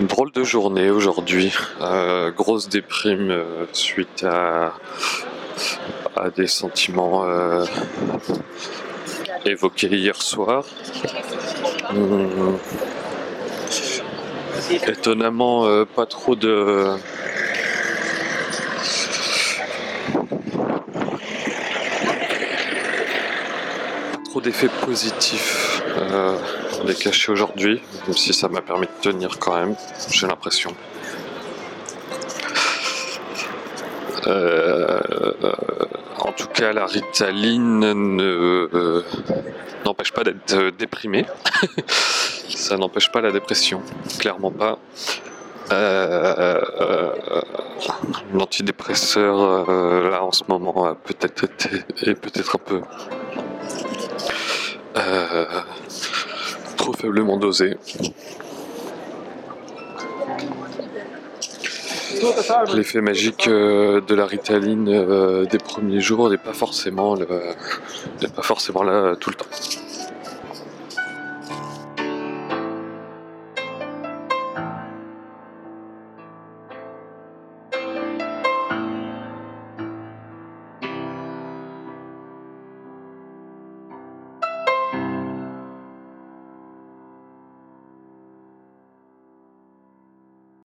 Drôle de journée aujourd'hui. Euh, grosse déprime euh, suite à, des sentiments euh, évoqués hier soir. Hum. Étonnamment, pas trop de. Trop d'effets positifs euh, des cachets aujourd'hui, même si ça m'a permis de tenir quand même, j'ai l'impression. Euh, en tout cas, la ritaline ne, euh, n'empêche pas d'être euh, déprimé. ça n'empêche pas la dépression, clairement pas. L'antidépresseur, là en ce moment, a peut-être été, est peut-être un peu euh, trop faiblement dosé. L'effet magique euh, de la ritaline euh, des premiers jours n'est pas forcément là tout le temps.